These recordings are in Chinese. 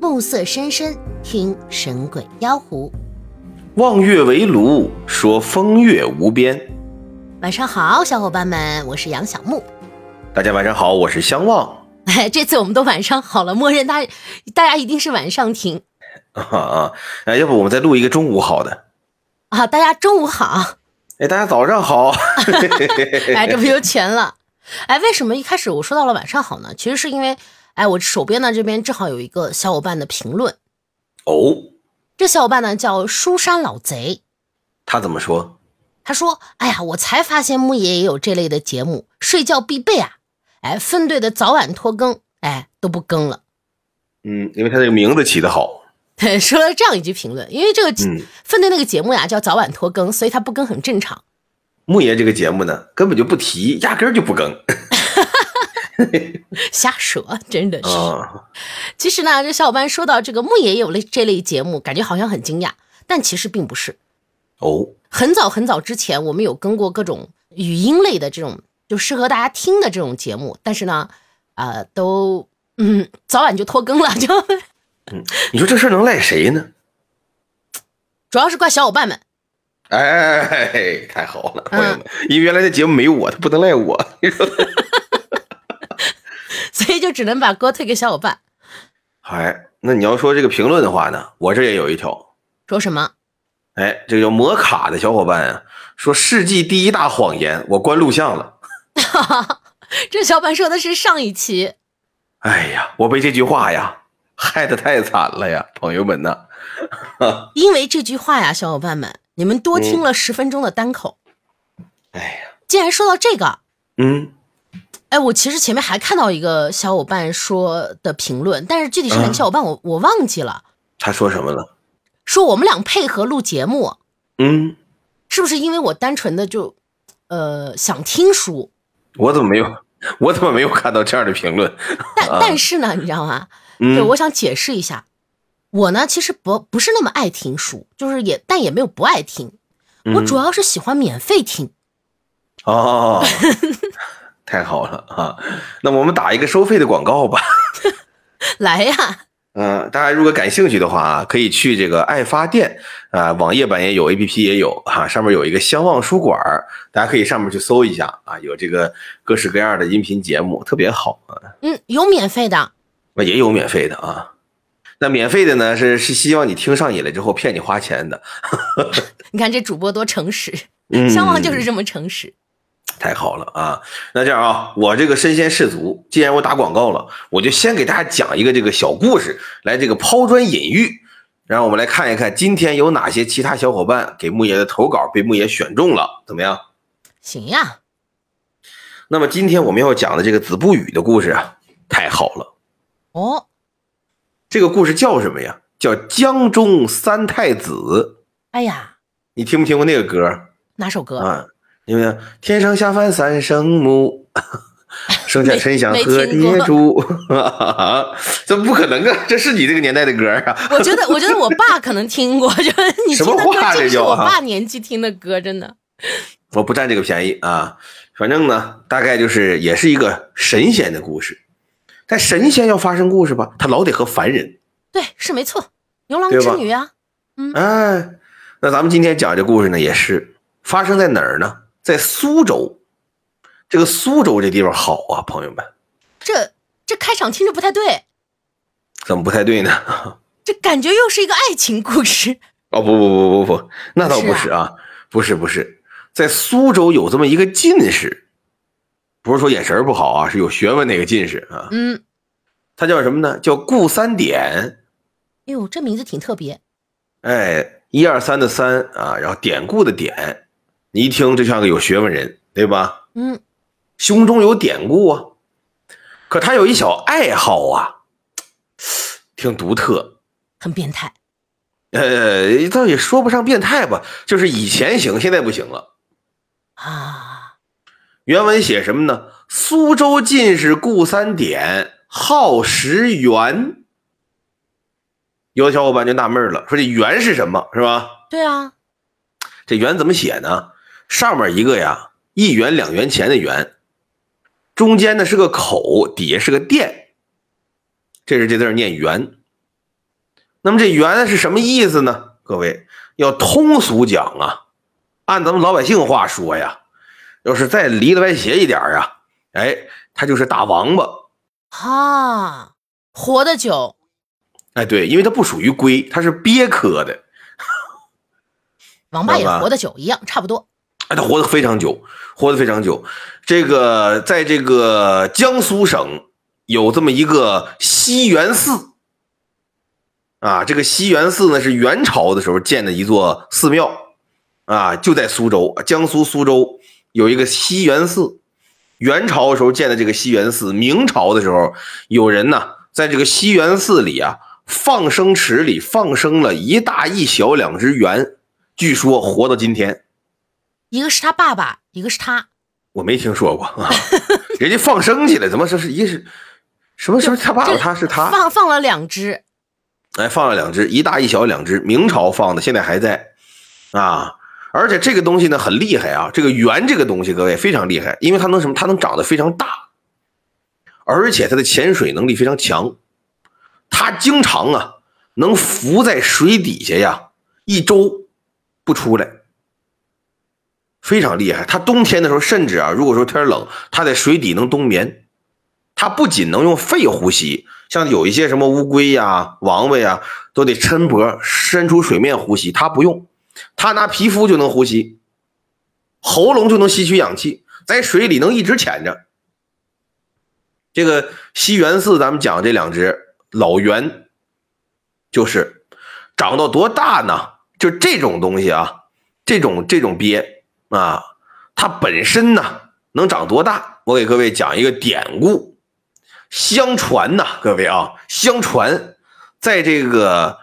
暮色深深，听神鬼妖狐。望月为炉，说风月无边。晚上好，小伙伴们，我是杨小木。大家晚上好，我是相望。哎，这次我们都晚上好了，默认大大家一定是晚上听。啊啊！哎，要不我们再录一个中午好的啊？大家中午好。哎，大家早上好。哎，这不就全了？哎，为什么一开始我说到了晚上好呢？其实是因为，哎，我手边呢这边正好有一个小伙伴的评论。哦。这小伙伴呢叫书山老贼。他怎么说？他说：“哎呀，我才发现木爷也有这类的节目，睡觉必备啊！哎，分队的早晚拖更，哎，都不更了。嗯，因为他这个名字起得好。对，说了这样一句评论，因为这个分队那个节目呀叫早晚拖更，所以他不更很正常。木爷这个节目呢，根本就不提，压根儿就不更。瞎说，真的是。其实呢，这小伙伴说到这个木爷有类这类节目，感觉好像很惊讶，但其实并不是。哦，很早很早之前，我们有跟过各种语音类的这种，就适合大家听的这种节目，但是呢，啊，都嗯，早晚就拖更了，就。嗯，你说这事能赖谁呢？主要是怪小伙伴们。哎，哎,哎太好了，朋友们，因为原来的节目没有我，他不能赖我。就只能把锅推给小伙伴。哎，那你要说这个评论的话呢，我这也有一条。说什么？哎，这个叫摩卡的小伙伴啊，说世纪第一大谎言，我关录像了。这小伙伴说的是上一期。哎呀，我被这句话呀害得太惨了呀，朋友们呐。因为这句话呀，小伙伴们，你们多听了十分钟的单口。哎呀，既然说到这个，嗯。哎，我其实前面还看到一个小伙伴说的评论，但是具体是哪个小伙伴，我我忘记了。他说什么了？说我们俩配合录节目，嗯，是不是因为我单纯的就，呃，想听书？我怎么没有？我怎么没有看到这样的评论？但但是呢，你知道吗？对，我想解释一下，我呢其实不不是那么爱听书，就是也但也没有不爱听，我主要是喜欢免费听。哦。太好了啊！那我们打一个收费的广告吧。来呀！嗯，大家如果感兴趣的话啊，可以去这个爱发电啊，网页版也有，APP 也有哈，上面有一个相望书馆，大家可以上面去搜一下啊，有这个各式各样的音频节目，特别好啊。嗯，有免费的，那也有免费的啊。那免费的呢，是是希望你听上瘾了之后骗你花钱的。你看这主播多诚实，相望就是这么诚实。太好了啊！那这样啊，我这个身先士卒，既然我打广告了，我就先给大家讲一个这个小故事，来这个抛砖引玉。然后我们来看一看今天有哪些其他小伙伴给木爷的投稿被木爷选中了，怎么样？行呀。那么今天我们要讲的这个子不语的故事啊，太好了哦。这个故事叫什么呀？叫江中三太子。哎呀，你听没听过那个歌？哪首歌啊？因为天上下凡三圣母，生下沉香和爹猪，这不可能啊！这是你这个年代的歌啊！我觉得，我觉得我爸可能听过，就是你听的歌，这是我爸年纪听的歌，真的。我不占这个便宜啊！反正呢，大概就是也是一个神仙的故事。但神仙要发生故事吧，他老得和凡人。对，是没错，牛郎织女啊。嗯，哎，那咱们今天讲这故事呢，也是发生在哪儿呢？在苏州，这个苏州这地方好啊，朋友们。这这开场听着不太对，怎么不太对呢？这感觉又是一个爱情故事。哦不不不不不，那倒不是啊，不是不是，在苏州有这么一个进士，不是说眼神不好啊，是有学问那个进士啊。嗯，他叫什么呢？叫顾三典。哎呦，这名字挺特别。哎，一二三的三啊，然后典故的典。你一听就像个有学问人，对吧？嗯，胸中有典故啊。可他有一小爱好啊，挺独特，很变态。呃，倒也说不上变态吧，就是以前行，现在不行了啊。原文写什么呢？苏州进士顾三典好识圆。有的小伙伴就纳闷了，说这圆是什么？是吧？对啊，这圆怎么写呢？上面一个呀，一元两元钱的元，中间呢是个口，底下是个店，这是这字念元。那么这元是什么意思呢？各位要通俗讲啊，按咱们老百姓话说呀，要是再离得歪斜一点啊，哎，它就是大王八。哈，活得久。哎，对，因为它不属于龟，它是鳖科的。王八也活得久，一样，差不多。哎，他活得非常久，活得非常久。这个在这个江苏省有这么一个西园寺啊，这个西园寺呢是元朝的时候建的一座寺庙啊，就在苏州，江苏苏州有一个西园寺。元朝的时候建的这个西园寺，明朝的时候有人呢在这个西园寺里啊放生池里放生了一大一小两只猿，据说活到今天。一个是他爸爸，一个是他，我没听说过啊。人家放生去了，怎么说是一是什么什么他爸爸他是他放放了两只，哎，放了两只，一大一小两只，明朝放的，现在还在啊。而且这个东西呢很厉害啊，这个圆这个东西各位非常厉害，因为它能什么？它能长得非常大，而且它的潜水能力非常强，它经常啊能浮在水底下呀一周不出来。非常厉害，它冬天的时候，甚至啊，如果说天冷，它在水底能冬眠。它不仅能用肺呼吸，像有一些什么乌龟呀、王八呀，都得抻脖伸出水面呼吸，它不用，它拿皮肤就能呼吸，喉咙就能吸取氧气，在水里能一直潜着。这个西园寺，咱们讲这两只老猿，就是长到多大呢？就这种东西啊，这种这种鳖。啊，它本身呢能长多大？我给各位讲一个典故。相传呐，各位啊，相传在这个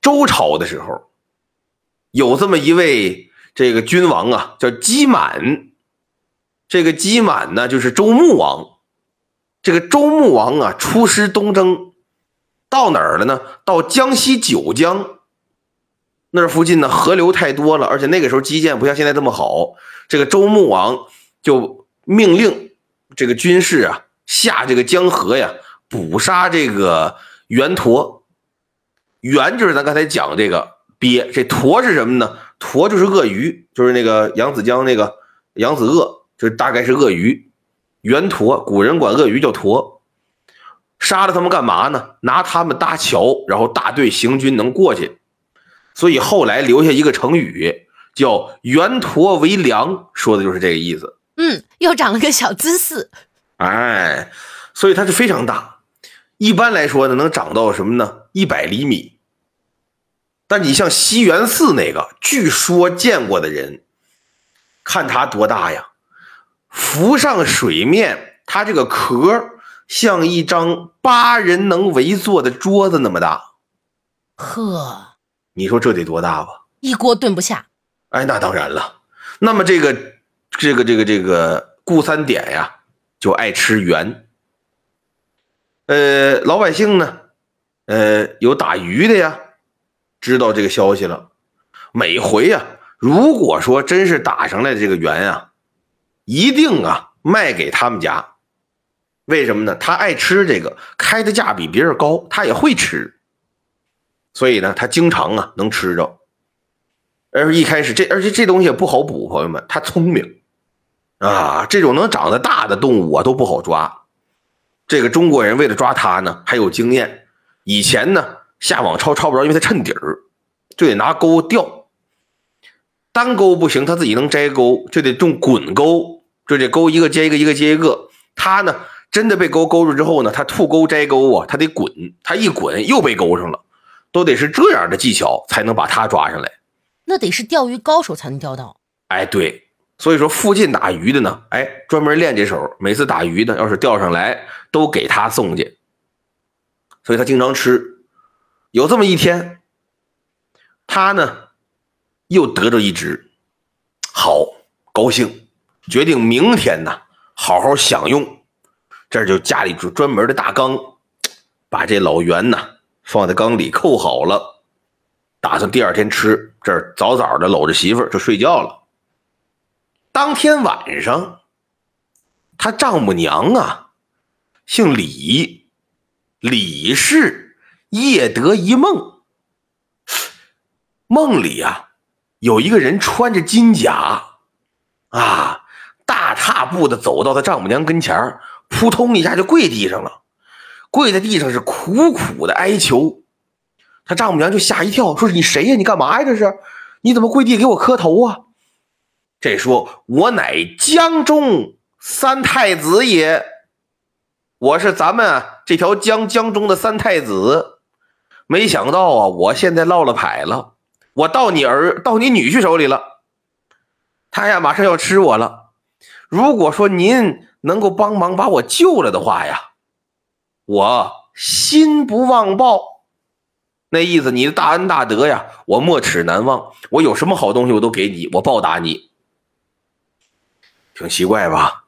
周朝的时候，有这么一位这个君王啊，叫姬满。这个姬满呢，就是周穆王。这个周穆王啊，出师东征，到哪儿了呢？到江西九江。那附近呢，河流太多了，而且那个时候基建不像现在这么好。这个周穆王就命令这个军士啊，下这个江河呀，捕杀这个猿驼。猿就是咱刚才讲这个鳖，这驼是什么呢？驼就是鳄鱼，就是那个扬子江那个扬子鳄，就大概是鳄鱼。猿驼，古人管鳄鱼叫驼。杀了他们干嘛呢？拿他们搭桥，然后大队行军能过去。所以后来留下一个成语叫“圆驼为梁”，说的就是这个意思。嗯，又长了个小姿势。哎，所以它是非常大。一般来说呢，能长到什么呢？一百厘米。但你像西园寺那个，据说见过的人，看它多大呀？浮上水面，它这个壳像一张八人能围坐的桌子那么大。呵。你说这得多大吧？一锅炖不下。哎，那当然了。那么这个，这个，这个，这个顾三点呀，就爱吃圆。呃，老百姓呢，呃，有打鱼的呀，知道这个消息了。每回呀，如果说真是打上来的这个圆啊，一定啊卖给他们家。为什么呢？他爱吃这个，开的价比别人高，他也会吃。所以呢，他经常啊能吃着，而一开始这而且这东西也不好捕，朋友们，他聪明啊，这种能长得大的动物啊都不好抓。这个中国人为了抓它呢，还有经验。以前呢下网抄抄不着，因为它衬底儿，就得拿钩钓。单钩不行，他自己能摘钩，就得用滚钩，就这钩一个接一个，一个接一个。他呢真的被钩钩住之后呢，他吐钩摘钩啊，他得滚，他一滚又被钩上了。都得是这样的技巧才能把他抓上来，那得是钓鱼高手才能钓到。哎，对，所以说附近打鱼的呢，哎，专门练这手，每次打鱼的要是钓上来，都给他送去，所以他经常吃。有这么一天，他呢又得着一只，好高兴，决定明天呢好好享用。这就家里就专门的大缸，把这老袁呢。放在缸里扣好了，打算第二天吃。这儿早早的搂着媳妇儿就睡觉了。当天晚上，他丈母娘啊，姓李，李氏夜得一梦，梦里啊，有一个人穿着金甲，啊，大踏步的走到他丈母娘跟前扑通一下就跪地上了，跪在地上是苦苦的哀求。他丈母娘就吓一跳，说：“你谁呀？你干嘛呀？这是？你怎么跪地给我磕头啊？”这说：“我乃江中三太子也，我是咱们这条江江中的三太子。没想到啊，我现在落了牌了。”我到你儿到你女婿手里了，他呀马上要吃我了。如果说您能够帮忙把我救了的话呀，我心不忘报。那意思，你的大恩大德呀，我没齿难忘。我有什么好东西，我都给你，我报答你。挺奇怪吧？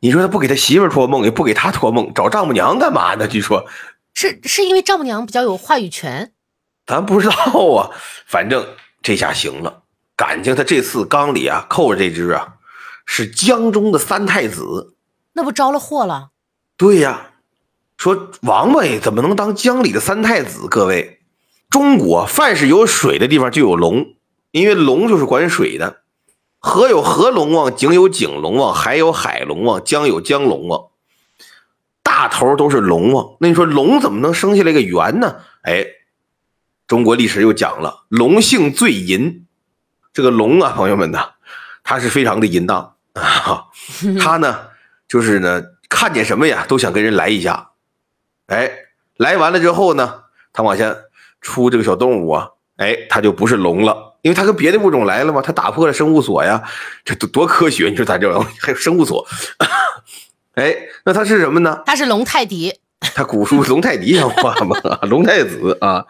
你说他不给他媳妇托梦，也不给他托梦，找丈母娘干嘛呢？据说，是是因为丈母娘比较有话语权。咱不知道啊，反正这下行了。感情他这次缸里啊扣着这只啊，是江中的三太子，那不着了祸了？对呀，说王八怎么能当江里的三太子？各位，中国凡是有水的地方就有龙，因为龙就是管水的。河有河龙王，井有井龙王，海有海龙王，江有江龙王，大头都是龙王。那你说龙怎么能生下来个猿呢？哎。中国历史又讲了，龙性最淫。这个龙啊，朋友们呐，他是非常的淫荡啊。他呢，就是呢，看见什么呀，都想跟人来一下。哎，来完了之后呢，他往下出这个小动物啊，哎，他就不是龙了，因为他跟别的物种来了嘛，他打破了生物锁呀，这多多科学！你说咱这玩意还有生物锁？哎，那他是什么呢？他是龙泰迪。他古书龙泰迪像话吗？龙太子啊，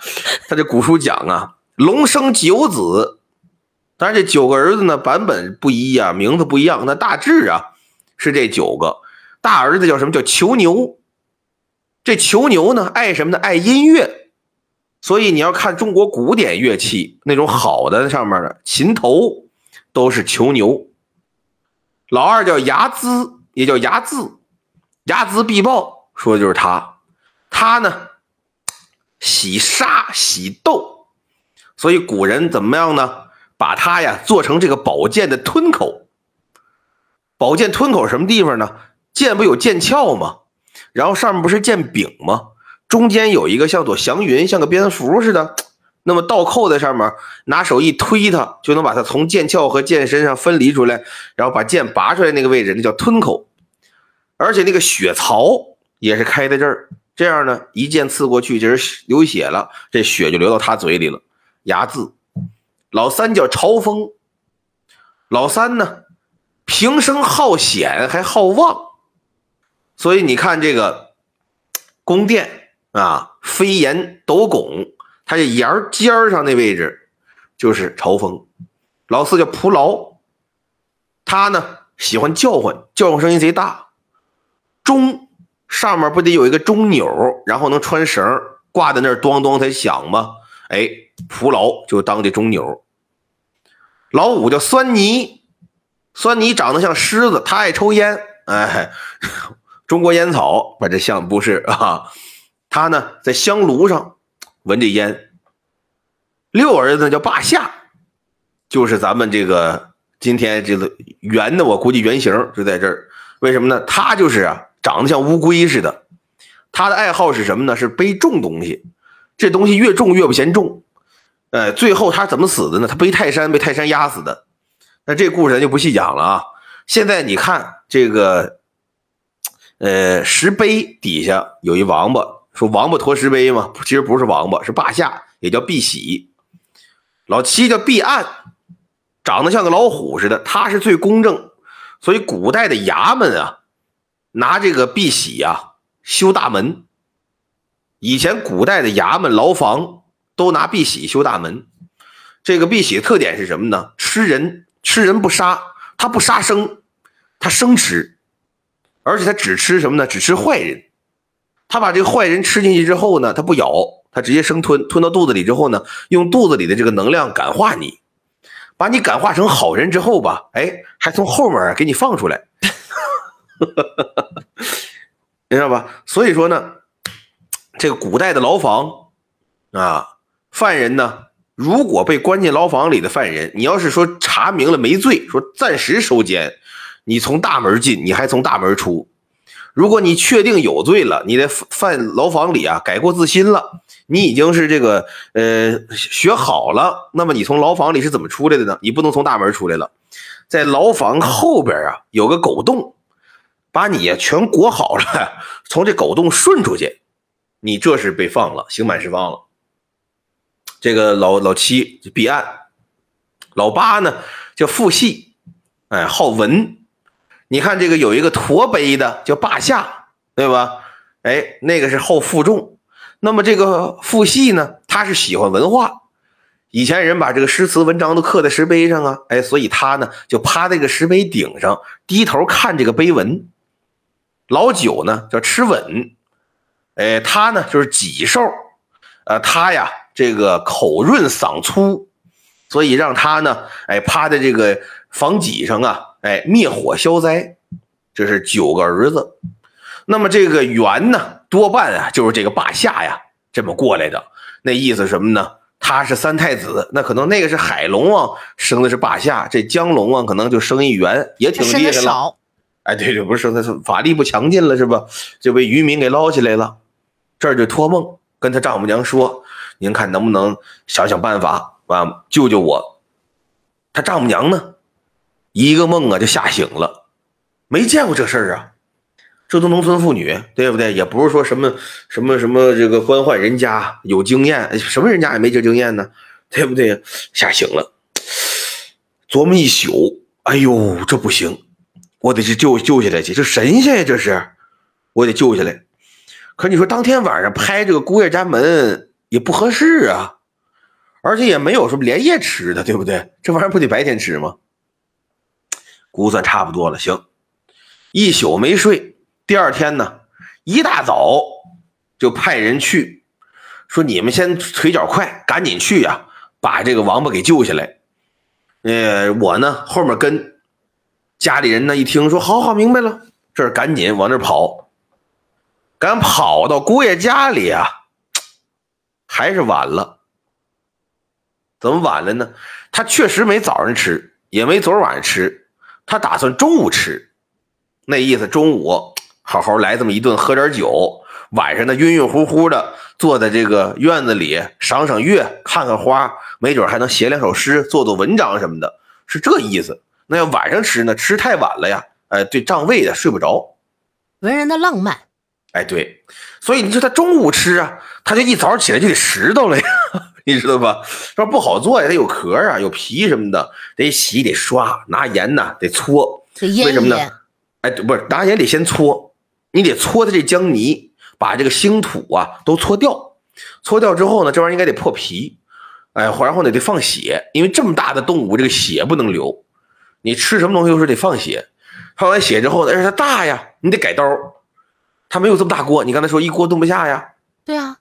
他这古书讲啊，龙生九子，但是这九个儿子呢版本不一呀，名字不一样，那大致啊是这九个。大儿子叫什么叫囚牛？这囚牛呢爱什么呢？爱音乐，所以你要看中国古典乐器那种好的上面的琴头都是囚牛。老二叫睚眦，也叫睚眦，睚眦必报。说的就是他，他呢喜杀喜斗，所以古人怎么样呢？把他呀做成这个宝剑的吞口。宝剑吞口什么地方呢？剑不有剑鞘吗？然后上面不是剑柄吗？中间有一个像朵祥云，像个蝙蝠似的。那么倒扣在上面，拿手一推它，就能把它从剑鞘和剑身上分离出来，然后把剑拔出来那个位置，那叫吞口。而且那个血槽。也是开在这儿，这样呢，一剑刺过去，这人流血了，这血就流到他嘴里了。牙字，老三叫朝风，老三呢，平生好险还好望，所以你看这个宫殿啊，飞檐斗拱，它这檐尖上那位置就是朝风。老四叫蒲牢，他呢喜欢叫唤，叫唤声音贼大。钟。上面不得有一个钟钮，然后能穿绳挂在那儿，咣咣才响吗？哎，蒲牢就当这钟钮。老五叫酸泥，酸泥长得像狮子，他爱抽烟。哎，中国烟草，把这像不是啊？他呢在香炉上闻这烟。六儿子叫霸下，就是咱们这个今天这个圆的，我估计原型就在这儿。为什么呢？他就是啊。长得像乌龟似的，他的爱好是什么呢？是背重东西，这东西越重越不嫌重。呃，最后他怎么死的呢？他背泰山，被泰山压死的。那这故事咱就不细讲了啊。现在你看这个，呃，石碑底下有一王八，说王八驮石碑嘛，其实不是王八，是霸下，也叫碧玺。老七叫碧岸，长得像个老虎似的，他是最公正，所以古代的衙门啊。拿这个碧玺呀修大门。以前古代的衙门牢房都拿碧玺修大门。这个碧玺特点是什么呢？吃人，吃人不杀，他不杀生，他生吃，而且他只吃什么呢？只吃坏人。他把这个坏人吃进去之后呢，他不咬，他直接生吞，吞到肚子里之后呢，用肚子里的这个能量感化你，把你感化成好人之后吧，哎，还从后面给你放出来。你知道吧？所以说呢，这个古代的牢房啊，犯人呢如果被关进牢房里的犯人，你要是说查明了没罪，说暂时收监，你从大门进，你还从大门出。如果你确定有罪了，你在犯牢房里啊改过自新了，你已经是这个呃学好了，那么你从牢房里是怎么出来的呢？你不能从大门出来了，在牢房后边啊有个狗洞，把你呀全裹好了，从这狗洞顺出去，你这是被放了，刑满释放了。这个老老七就避案，老八呢叫傅系，哎好文。你看这个有一个驼背的叫霸下，对吧？哎，那个是好负重。那么这个傅系呢，他是喜欢文化。以前人把这个诗词文章都刻在石碑上啊，哎，所以他呢就趴在这个石碑顶上，低头看这个碑文。老九呢叫吃稳，哎，他呢就是脊兽，呃，他呀这个口润嗓粗，所以让他呢哎趴在这个房脊上啊。哎，灭火消灾，这是九个儿子。那么这个元呢，多半啊就是这个霸下呀这么过来的。那意思什么呢？他是三太子，那可能那个是海龙王生的是霸下，这江龙王可能就生一元，也挺厉害了。哎，对对，不是生的是法力不强劲了是吧？就被渔民给捞起来了。这儿就托梦跟他丈母娘说：“您看能不能想想办法啊，救救我？”他丈母娘呢？一个梦啊，就吓醒了，没见过这事儿啊，这都农村妇女，对不对？也不是说什么什么什么这个官宦人家有经验，什么人家也没这经验呢，对不对？吓醒了，琢磨一宿，哎呦，这不行，我得去救救下来去，这神仙呀，这是，我得救下来。可你说当天晚上拍这个姑爷家门也不合适啊，而且也没有什么连夜吃的，对不对？这玩意儿不得白天吃吗？估算差不多了，行，一宿没睡。第二天呢，一大早就派人去，说你们先腿脚快，赶紧去呀，把这个王八给救下来。呃，我呢后面跟。家里人呢一听说，好好明白了，这赶紧往那跑。赶跑到姑爷家里啊，还是晚了。怎么晚了呢？他确实没早上吃，也没昨晚上吃。他打算中午吃，那意思中午 好好来这么一顿，喝点酒，晚上呢晕晕乎乎的坐在这个院子里赏赏月，看看花，没准还能写两首诗，做做文章什么的，是这意思。那要晚上吃呢，吃太晚了呀，哎，对胀胃的，睡不着。文人的浪漫，哎，对，所以你说他中午吃啊，他就一早起来就得拾掇了呀。你知道吧？说不好做呀，它有壳啊，有皮什么的，得洗得刷，拿盐呢得搓。为什么呢？哎，不是拿盐得先搓，你得搓它这浆泥，把这个腥土啊都搓掉。搓掉之后呢，这玩意儿应该得破皮。哎，然后呢得放血，因为这么大的动物，这个血不能流。你吃什么东西都是得放血。放完血之后呢，而且它大呀，你得改刀。它没有这么大锅，你刚才说一锅炖不下呀？对啊。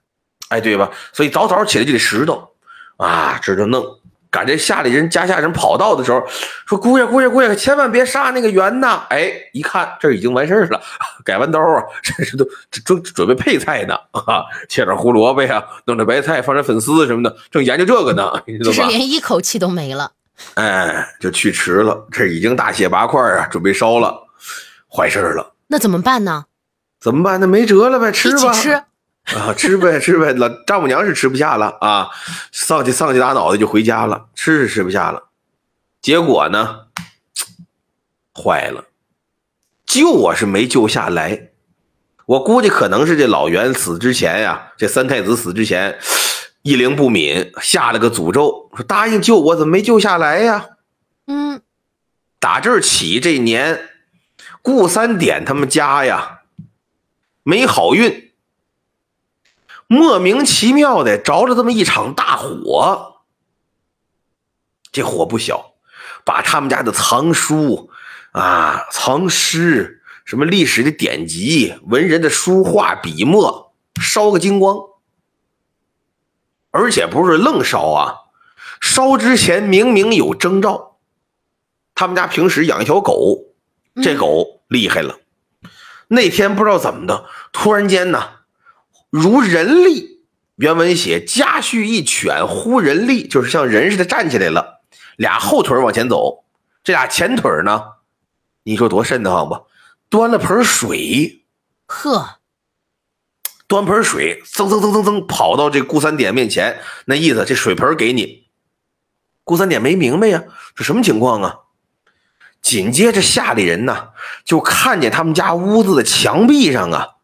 哎，对吧？所以早早起来就得拾掇，啊，这就弄。赶这下里人家下人跑到的时候，说姑爷姑爷姑爷，千万别杀那个猿呐！哎，一看这已经完事儿了，改完刀啊，这是都正准备配菜呢，啊，切点胡萝卜呀，弄点白菜，放点粉丝什么的，正研究这个呢，你知道吧？是连一口气都没了。哎，就去迟了，这已经大卸八块啊，准备烧了，坏事了。那怎么办呢？怎么办？那没辙了呗，吃吧。吃。啊，吃呗吃呗，老丈母娘是吃不下了啊，丧气丧气打脑袋就回家了，吃是吃不下了，结果呢，坏了，救我是没救下来，我估计可能是这老袁死之前呀，这三太子死之前，一灵不敏，下了个诅咒，说答应救我，怎么没救下来呀？嗯，打这儿起这年，顾三点他们家呀，没好运。莫名其妙的着了这么一场大火，这火不小，把他们家的藏书啊、藏诗、什么历史的典籍、文人的书画笔墨烧个精光，而且不是愣烧啊，烧之前明明有征兆。他们家平时养一条狗，这狗厉害了，那天不知道怎么的，突然间呢。如人力，原文写家畜一犬忽人力，就是像人似的站起来了，俩后腿往前走，这俩前腿呢，你说多瘆得慌吧？端了盆水，呵，端盆水，噌噌噌噌噌跑到这顾三点面前，那意思这水盆给你。顾三点没明白呀，这什么情况啊？紧接着下里人呢，就看见他们家屋子的墙壁上啊，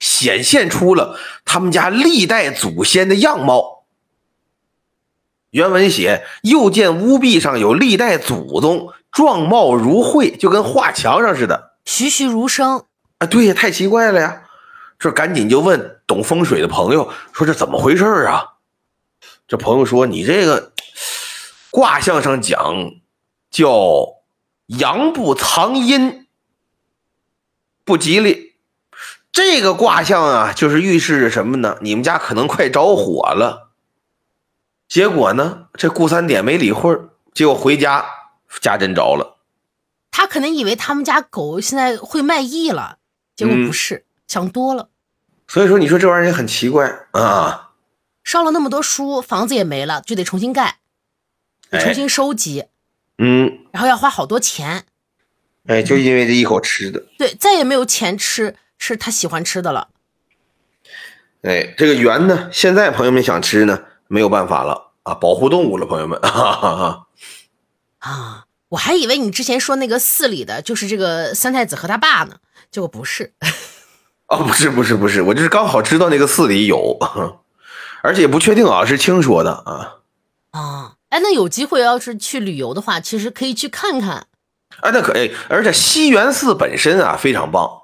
显现出了他们家历代祖先的样貌。原文写，又见屋壁上有历代祖宗，状貌如绘，就跟画墙上似的，栩栩如生啊！对呀，太奇怪了呀！这赶紧就问懂风水的朋友说：“这怎么回事啊？”这朋友说：“你这个卦象上讲叫。”阳不藏阴，不吉利。这个卦象啊，就是预示着什么呢？你们家可能快着火了。结果呢，这顾三点没理会结果回家家真着了。他可能以为他们家狗现在会卖艺了，结果不是，想多了。所以说，你说这玩意儿也很奇怪啊。烧了那么多书，房子也没了，就得重新盖，重新收集。嗯，然后要花好多钱，哎，就因为这一口吃的，对，再也没有钱吃吃他喜欢吃的了。哎，这个圆呢，现在朋友们想吃呢，没有办法了啊，保护动物了，朋友们。哈哈哈啊，我还以为你之前说那个寺里的就是这个三太子和他爸呢，结果不是。哦，不是，不是，不是，我就是刚好知道那个寺里有，而且不确定啊，是听说的啊。啊。哎，那有机会要是去旅游的话，其实可以去看看。哎，那可以。而且西园寺本身啊非常棒。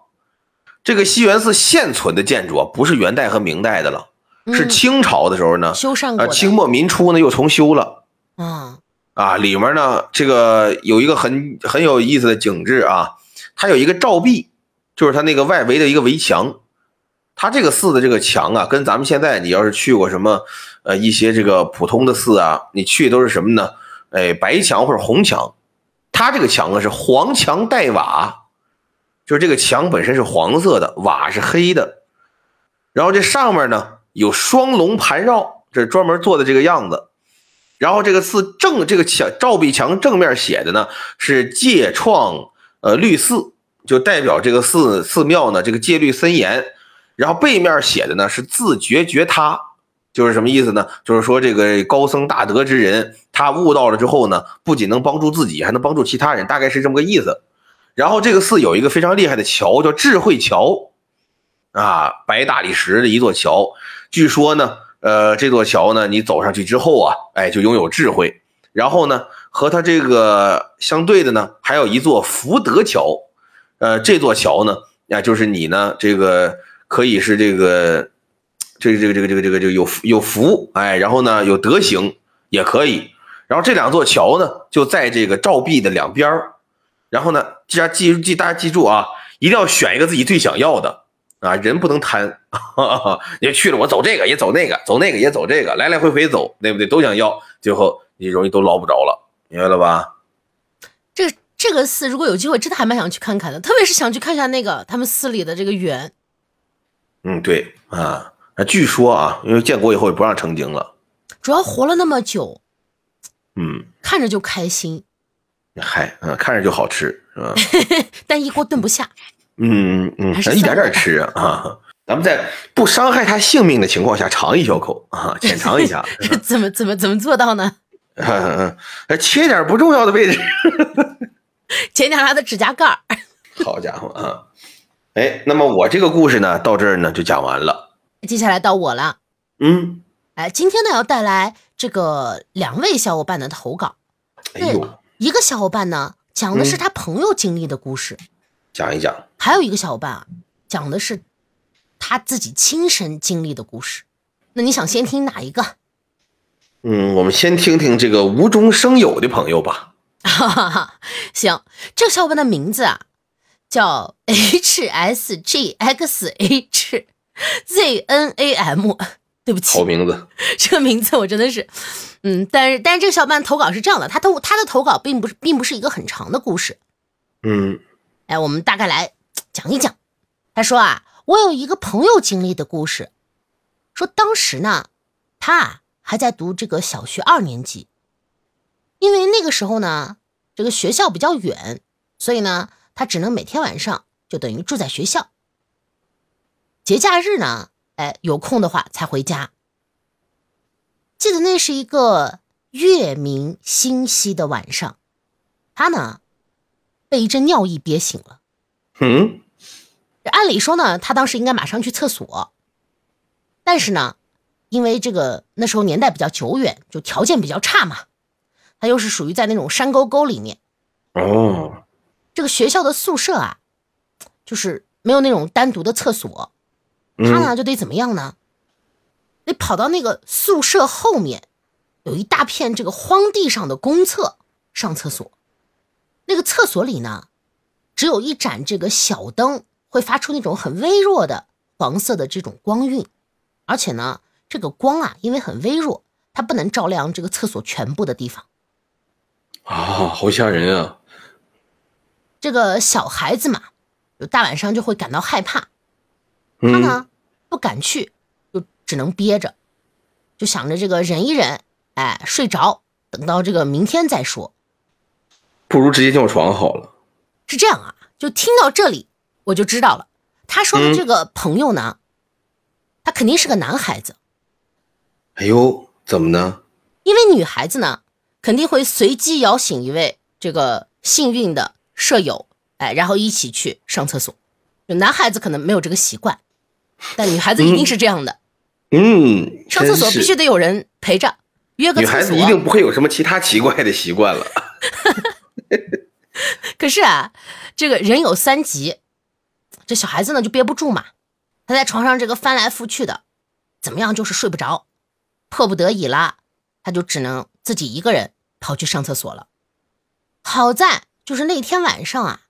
这个西园寺现存的建筑啊，不是元代和明代的了，是清朝的时候呢修缮过。清末民初呢又重修了。嗯。啊，里面呢这个有一个很很有意思的景致啊，它有一个照壁，就是它那个外围的一个围墙。它这个寺的这个墙啊，跟咱们现在你要是去过什么。呃，一些这个普通的寺啊，你去都是什么呢？哎，白墙或者红墙，它这个墙啊是黄墙黛瓦，就是这个墙本身是黄色的，瓦是黑的。然后这上面呢有双龙盘绕，这专门做的这个样子。然后这个寺正这个墙照壁墙正面写的呢是戒创呃律寺，就代表这个寺寺庙呢这个戒律森严。然后背面写的呢是自觉觉他。就是什么意思呢？就是说这个高僧大德之人，他悟到了之后呢，不仅能帮助自己，还能帮助其他人，大概是这么个意思。然后这个寺有一个非常厉害的桥，叫智慧桥，啊，白大理石的一座桥。据说呢，呃，这座桥呢，你走上去之后啊，哎，就拥有智慧。然后呢，和它这个相对的呢，还有一座福德桥，呃，这座桥呢，啊，就是你呢，这个可以是这个。这个这个这个这个这个就有有福哎，然后呢有德行也可以，然后这两座桥呢就在这个照壁的两边儿然后呢，大家记记大家记住啊，一定要选一个自己最想要的啊，人不能贪，你去了我走这个也走那个，走那个也走这个，来来回回走，对不对？都想要，最后你容易都捞不着了，明白了吧？这这个寺如果有机会，真的还蛮想去看看的，特别是想去看一下那个他们寺里的这个园。嗯，对啊。啊，据说啊，因为建国以后也不让成精了，主要活了那么久，嗯，看着就开心，嗨，嗯，看着就好吃，是吧？但一锅炖不下，嗯嗯，咱一点点吃啊，咱们在不伤害他性命的情况下尝一小口啊，浅尝一下，怎么怎么怎么做到呢？嗯嗯切点不重要的位置，剪点他的指甲盖好家伙啊！哎，那么我这个故事呢，到这儿呢就讲完了。接下来到我了，嗯，哎，今天呢要带来这个两位小伙伴的投稿，哎呦，一个小伙伴呢讲的是他朋友经历的故事，讲一讲，还有一个小伙伴啊讲的是他自己亲身经历的故事，那你想先听哪一个？嗯，我们先听听这个无中生有的朋友吧。哈哈哈，行，这个小伙伴的名字啊叫 H S G X H。Z N A M，对不起，好名字。这个名字我真的是，嗯，但是但是这个小伙伴投稿是这样的，他投他的投稿并不是并不是一个很长的故事，嗯，哎，我们大概来 讲一讲。他说啊，我有一个朋友经历的故事，说当时呢，他啊还在读这个小学二年级，因为那个时候呢，这个学校比较远，所以呢，他只能每天晚上就等于住在学校。节假日呢，哎，有空的话才回家。记得那是一个月明星稀的晚上，他呢被一阵尿意憋醒了。嗯，按理说呢，他当时应该马上去厕所，但是呢，因为这个那时候年代比较久远，就条件比较差嘛，他又是属于在那种山沟沟里面。哦，这个学校的宿舍啊，就是没有那种单独的厕所，他呢就得怎么样呢？得跑到那个宿舍后面，有一大片这个荒地上的公厕上厕所。那个厕所里呢，只有一盏这个小灯，会发出那种很微弱的黄色的这种光晕，而且呢，这个光啊，因为很微弱，它不能照亮这个厕所全部的地方。啊，好吓人啊！这个小孩子嘛，就大晚上就会感到害怕，他呢不敢去。就只能憋着，就想着这个忍一忍，哎，睡着，等到这个明天再说。不如直接尿床好了。是这样啊，就听到这里我就知道了，他说的这个朋友呢，他肯定是个男孩子。哎呦，怎么呢？因为女孩子呢，肯定会随机摇醒一位这个幸运的舍友，哎，然后一起去上厕所。就男孩子可能没有这个习惯，但女孩子一定是这样的。嗯，上厕所必须得有人陪着，约个女孩子一定不会有什么其他奇怪的习惯了。可是啊，这个人有三急，这小孩子呢就憋不住嘛，他在床上这个翻来覆去的，怎么样就是睡不着，迫不得已啦，他就只能自己一个人跑去上厕所了。好在就是那天晚上啊，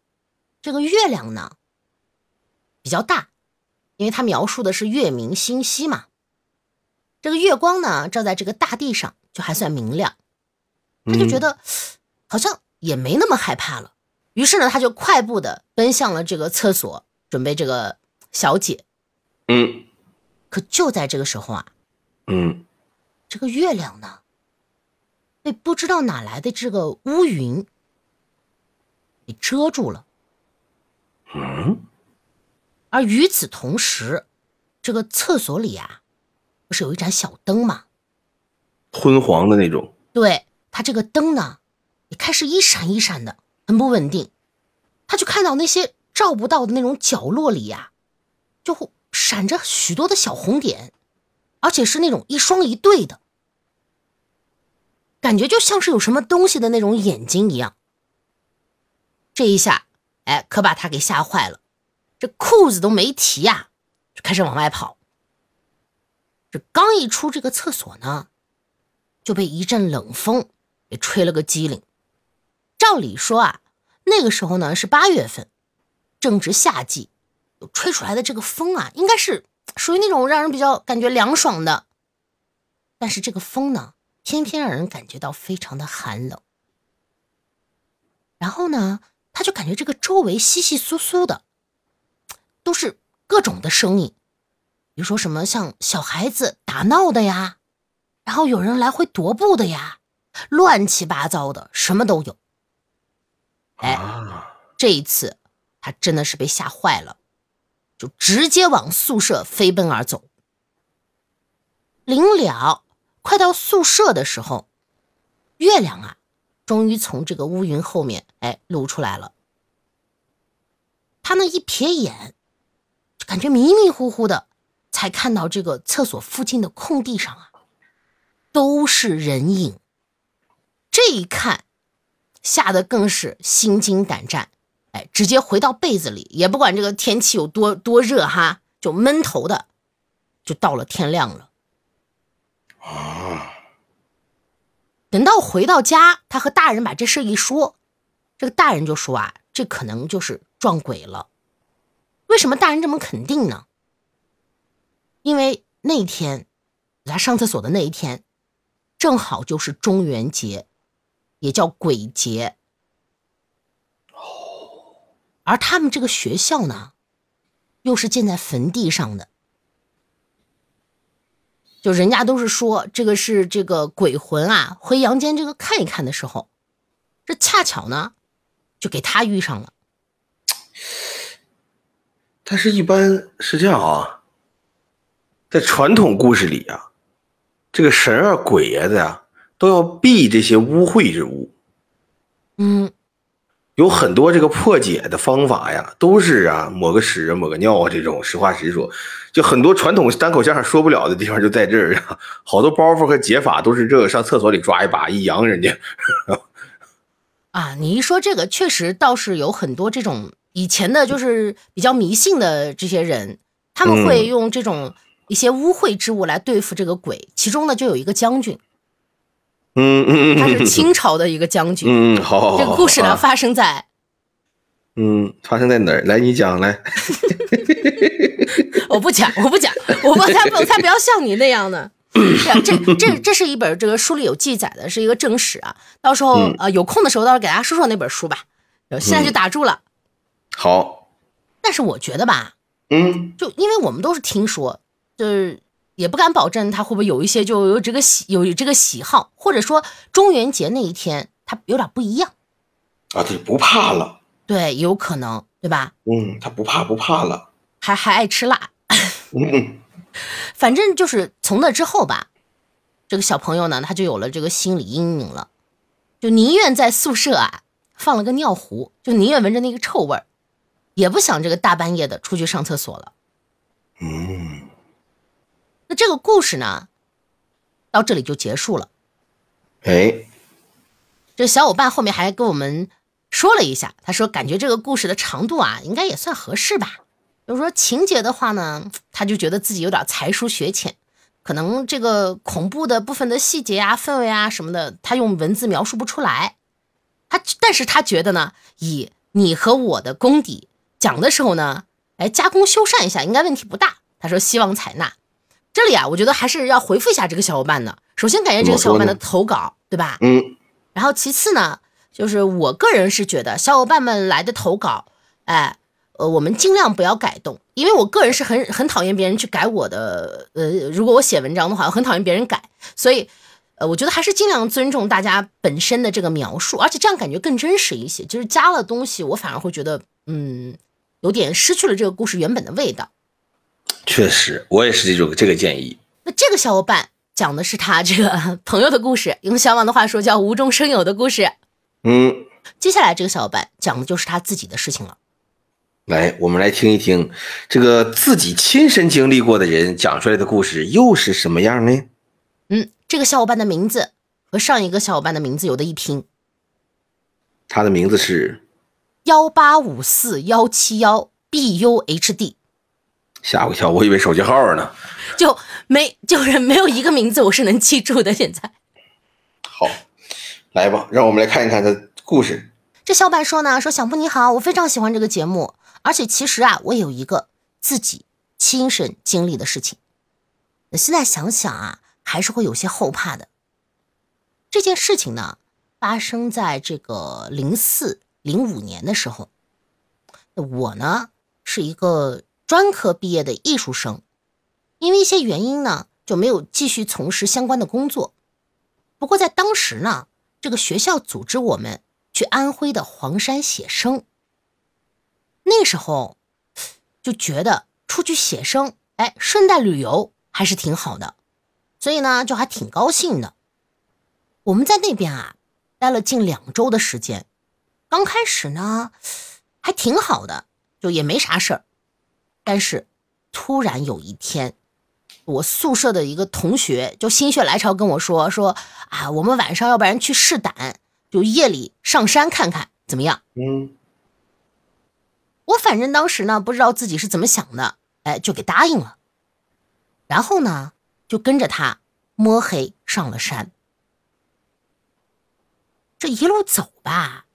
这个月亮呢比较大，因为他描述的是月明星稀嘛。这个月光呢，照在这个大地上就还算明亮，他就觉得好像也没那么害怕了。于是呢，他就快步的奔向了这个厕所，准备这个小姐。嗯，可就在这个时候啊，嗯，这个月亮呢，被不知道哪来的这个乌云给遮住了。嗯，而与此同时，这个厕所里啊。不是有一盏小灯吗？昏黄的那种。对他这个灯呢，也开始一闪一闪的，很不稳定。他就看到那些照不到的那种角落里呀，就会闪着许多的小红点，而且是那种一双一对的，感觉就像是有什么东西的那种眼睛一样。这一下，哎，可把他给吓坏了，这裤子都没提呀，就开始往外跑。这刚一出这个厕所呢，就被一阵冷风给吹了个机灵。照理说啊，那个时候呢是八月份，正值夏季，吹出来的这个风啊，应该是属于那种让人比较感觉凉爽的。但是这个风呢，偏偏让人感觉到非常的寒冷。然后呢，他就感觉这个周围稀稀疏疏的，都是各种的声音。比如说什么像小孩子打闹的呀，然后有人来回踱步的呀，乱七八糟的，什么都有。哎，这一次他真的是被吓坏了，就直接往宿舍飞奔而走。临了，快到宿舍的时候，月亮啊，终于从这个乌云后面哎露出来了。他那一瞥眼，就感觉迷迷糊糊的。才看到这个厕所附近的空地上啊，都是人影。这一看，吓得更是心惊胆战，哎，直接回到被子里，也不管这个天气有多多热哈，就闷头的，就到了天亮了。啊！等到回到家，他和大人把这事一说，这个大人就说啊，这可能就是撞鬼了。为什么大人这么肯定呢？因为那天，他上厕所的那一天，正好就是中元节，也叫鬼节。而他们这个学校呢，又是建在坟地上的，就人家都是说这个是这个鬼魂啊回阳间这个看一看的时候，这恰巧呢就给他遇上了。但是，一般是这样啊，在传统故事里啊，这个神啊、鬼呀的呀，都要避这些污秽之物。嗯，有很多这个破解的方法呀，都是啊，抹个屎啊，抹个尿啊，这种实话实说，就很多传统单口相声说不了的地方就在这儿啊，好多包袱和解法都是这个，上厕所里抓一把一扬人家。啊，你一说这个，确实倒是有很多这种。以前的就是比较迷信的这些人，他们会用这种一些污秽之物来对付这个鬼。其中呢，就有一个将军，嗯嗯嗯，他是清朝的一个将军。嗯，好，好，好这个故事呢发生在，嗯，发生在哪儿？来，你讲来。我不讲，我不讲，我不，才不，才不要像你那样的。这这这是一本这个书里有记载的，是一个正史啊。到时候呃有空的时候，到时候给大家说说那本书吧。现在就打住了。好，但是我觉得吧，嗯，就因为我们都是听说，就是也不敢保证他会不会有一些就有这个喜有这个喜好，或者说中元节那一天他有点不一样。啊，他就，不怕了，对，有可能，对吧？嗯，他不怕不怕了，还还爱吃辣，嗯，反正就是从那之后吧，这个小朋友呢，他就有了这个心理阴影了，就宁愿在宿舍啊放了个尿壶，就宁愿闻着那个臭味儿。也不想这个大半夜的出去上厕所了。嗯，那这个故事呢，到这里就结束了。哎，这小伙伴后面还跟我们说了一下，他说感觉这个故事的长度啊，应该也算合适吧。就是说情节的话呢，他就觉得自己有点才疏学浅，可能这个恐怖的部分的细节啊、氛围啊什么的，他用文字描述不出来。他但是他觉得呢，以你和我的功底。讲的时候呢，哎，加工修缮一下应该问题不大。他说希望采纳。这里啊，我觉得还是要回复一下这个小伙伴的。首先感谢这个小伙伴的投稿，对吧？嗯。然后其次呢，就是我个人是觉得小伙伴们来的投稿，哎，呃，我们尽量不要改动，因为我个人是很很讨厌别人去改我的。呃，如果我写文章的话，我很讨厌别人改，所以，呃，我觉得还是尽量尊重大家本身的这个描述，而且这样感觉更真实一些。就是加了东西，我反而会觉得，嗯。有点失去了这个故事原本的味道，确实，我也是这种这个建议。那这个小伙伴讲的是他这个 朋友的故事，用小王的话说叫无中生有的故事。嗯，接下来这个小伙伴讲的就是他自己的事情了。来，我们来听一听这个自己亲身经历过的人讲出来的故事又是什么样呢？嗯，这个小伙伴的名字和上一个小伙伴的名字有的一拼。他的名字是。幺八五四幺七幺 B U H D，吓我一跳，我以为手机号呢。就没就是没有一个名字我是能记住的。现在，好，来吧，让我们来看一看他故事。这小板说呢，说小布你好，我非常喜欢这个节目，而且其实啊，我有一个自己亲身经历的事情。那现在想想啊，还是会有些后怕的。这件事情呢，发生在这个零四。零五年的时候，我呢是一个专科毕业的艺术生，因为一些原因呢就没有继续从事相关的工作。不过在当时呢，这个学校组织我们去安徽的黄山写生，那时候就觉得出去写生，哎，顺带旅游还是挺好的，所以呢就还挺高兴的。我们在那边啊待了近两周的时间。刚开始呢，还挺好的，就也没啥事儿。但是突然有一天，我宿舍的一个同学就心血来潮跟我说：“说啊，我们晚上要不然去试胆，就夜里上山看看，怎么样？”嗯。我反正当时呢，不知道自己是怎么想的，哎，就给答应了。然后呢，就跟着他摸黑上了山。这一路走吧。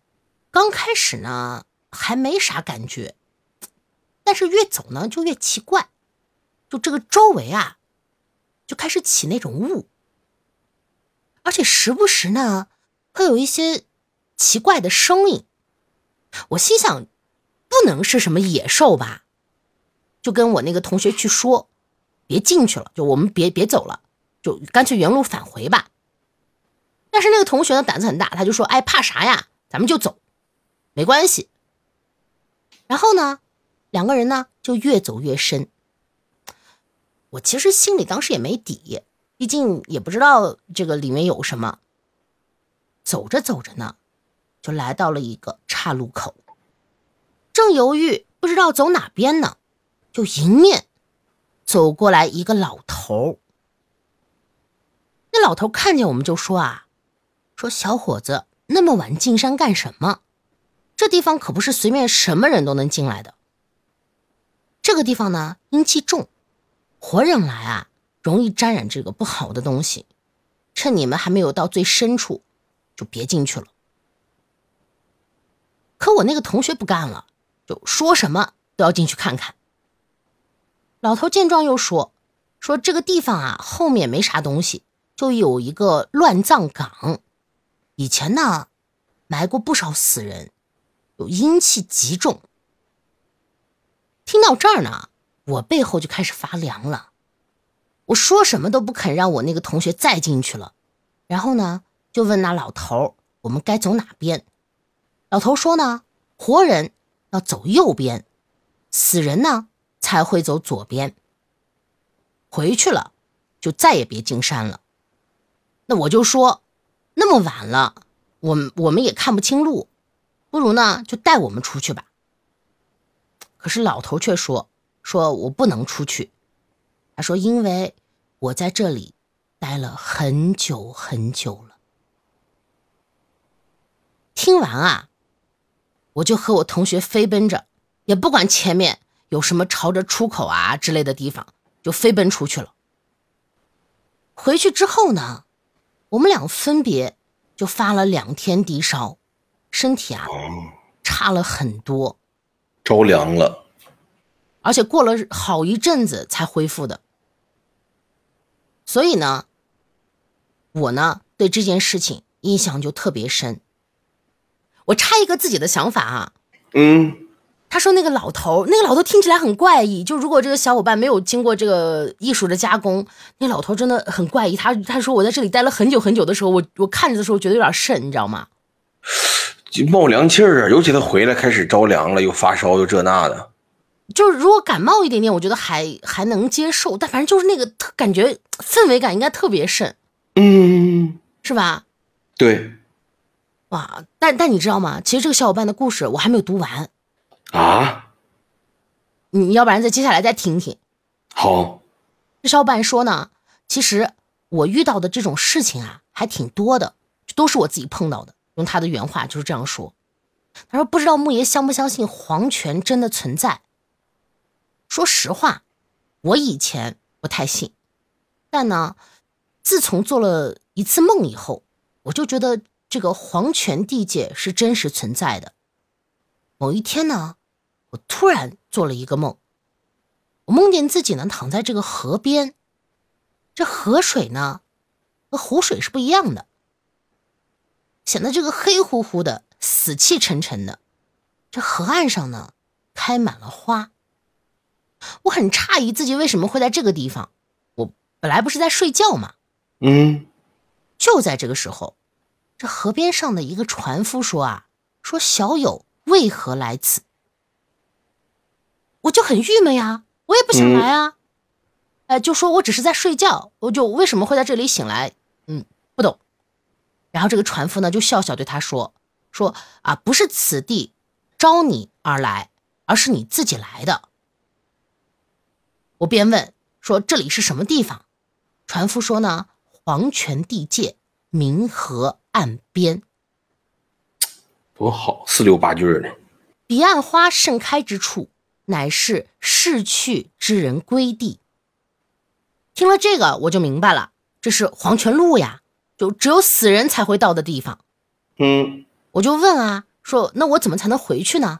刚开始呢还没啥感觉，但是越走呢就越奇怪，就这个周围啊就开始起那种雾，而且时不时呢会有一些奇怪的声音。我心想，不能是什么野兽吧？就跟我那个同学去说，别进去了，就我们别别走了。就干脆原路返回吧。但是那个同学呢胆子很大，他就说：“哎，怕啥呀？咱们就走，没关系。”然后呢，两个人呢就越走越深。我其实心里当时也没底，毕竟也不知道这个里面有什么。走着走着呢，就来到了一个岔路口，正犹豫不知道走哪边呢，就迎面走过来一个老头。那老头看见我们就说啊：“说小伙子，那么晚进山干什么？”这地方可不是随便什么人都能进来的。这个地方呢，阴气重，活人来啊，容易沾染这个不好的东西。趁你们还没有到最深处，就别进去了。可我那个同学不干了，就说什么都要进去看看。老头见状又说：“说这个地方啊，后面没啥东西，就有一个乱葬岗，以前呢，埋过不少死人。”有阴气极重。听到这儿呢，我背后就开始发凉了。我说什么都不肯让我那个同学再进去了。然后呢，就问那老头：“我们该走哪边？”老头说呢：“活人要走右边，死人呢才会走左边。回去了就再也别进山了。”那我就说：“那么晚了，我们我们也看不清路。”不如呢，就带我们出去吧。可是老头却说：“说我不能出去。”他说：“因为我在这里待了很久很久了。”听完啊，我就和我同学飞奔着，也不管前面有什么朝着出口啊之类的地方，就飞奔出去了。回去之后呢，我们俩分别就发了两天低烧。身体啊，差了很多，着凉了，而且过了好一阵子才恢复的。所以呢，我呢对这件事情印象就特别深。我插一个自己的想法啊，嗯，他说那个老头，那个老头听起来很怪异，就如果这个小伙伴没有经过这个艺术的加工，那老头真的很怪异。他他说我在这里待了很久很久的时候，我我看着的时候觉得有点瘆，你知道吗？就冒凉气儿啊，尤其他回来开始着凉了，又发烧又这那的。就是如果感冒一点点，我觉得还还能接受，但反正就是那个特感觉氛围感应该特别深，嗯，是吧？对。哇，但但你知道吗？其实这个小伙伴的故事我还没有读完啊。你要不然再接下来再听听。好。这小伙伴说呢，其实我遇到的这种事情啊还挺多的，都是我自己碰到的。用他的原话就是这样说：“他说不知道木爷相不相信黄泉真的存在。说实话，我以前不太信，但呢，自从做了一次梦以后，我就觉得这个黄泉地界是真实存在的。某一天呢，我突然做了一个梦，我梦见自己呢躺在这个河边，这河水呢和湖水是不一样的。”显得这个黑乎乎的、死气沉沉的。这河岸上呢，开满了花。我很诧异自己为什么会在这个地方。我本来不是在睡觉吗？嗯。就在这个时候，这河边上的一个船夫说：“啊，说小友为何来此？”我就很郁闷呀，我也不想来啊。哎，就说我只是在睡觉，我就为什么会在这里醒来？嗯，不懂。然后这个船夫呢，就笑笑对他说：“说啊，不是此地招你而来，而是你自己来的。”我便问说：“这里是什么地方？”船夫说：“呢，黄泉地界，明河岸边。”多好，四六八句的。彼岸花盛开之处，乃是逝去之人归地。听了这个，我就明白了，这是黄泉路呀。就只有死人才会到的地方，嗯，我就问啊，说那我怎么才能回去呢？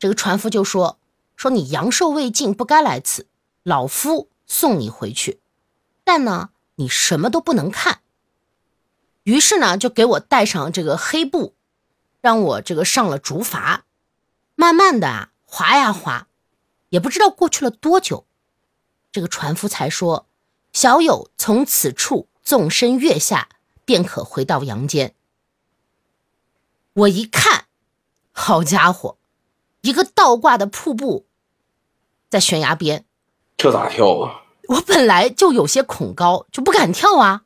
这个船夫就说，说你阳寿未尽，不该来此，老夫送你回去，但呢，你什么都不能看。于是呢，就给我带上这个黑布，让我这个上了竹筏，慢慢的啊划呀划，也不知道过去了多久，这个船夫才说，小友从此处纵身跃下，便可回到阳间。我一看，好家伙，一个倒挂的瀑布在悬崖边。这咋跳啊？我本来就有些恐高，就不敢跳啊。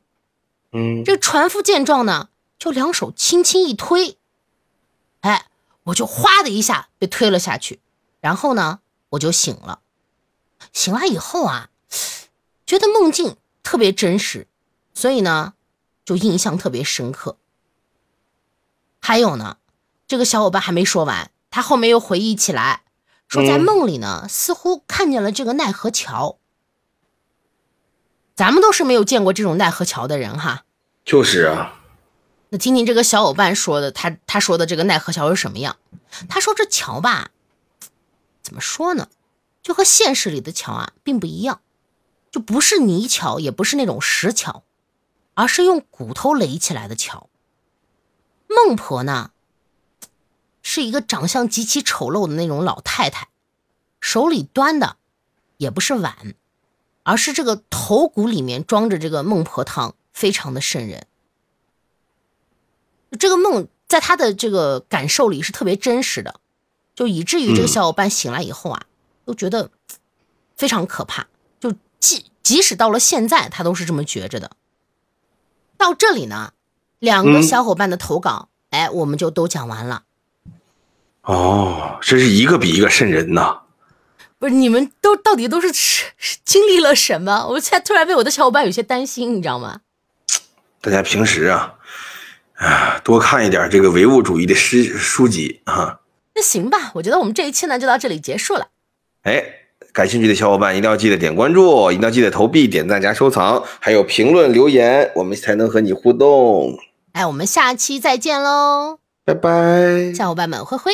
嗯，这船夫见状呢，就两手轻轻一推，哎，我就哗的一下被推了下去，然后呢，我就醒了。醒来以后啊，觉得梦境特别真实，所以呢，就印象特别深刻。还有呢，这个小伙伴还没说完，他后面又回忆起来，说在梦里呢，似乎看见了这个奈何桥。咱们都是没有见过这种奈何桥的人哈。就是啊。那听听这个小伙伴说的，他他说的这个奈何桥是什么样？他说这桥吧，怎么说呢？就和现实里的桥啊并不一样，就不是泥桥，也不是那种石桥，而是用骨头垒起来的桥。孟婆呢，是一个长相极其丑陋的那种老太太，手里端的也不是碗，而是这个头骨里面装着这个孟婆汤，非常的瘆人。这个梦在他的这个感受里是特别真实的，就以至于这个小伙伴醒来以后啊，都觉得非常可怕。就即即使到了现在，他都是这么觉着的。到这里呢。两个小伙伴的投稿，哎，我们就都讲完了。哦，这是一个比一个瘆人呐！不是你们都到底都是经历了什么？我现在突然为我的小伙伴有些担心，你知道吗？大家平时啊，啊，多看一点这个唯物主义的诗书籍啊。那行吧，我觉得我们这一期呢就到这里结束了。哎，感兴趣的小伙伴一定要记得点关注，一定要记得投币、点赞加收藏，还有评论留言，我们才能和你互动。哎，我们下期再见喽！拜拜，小伙伴们，挥挥。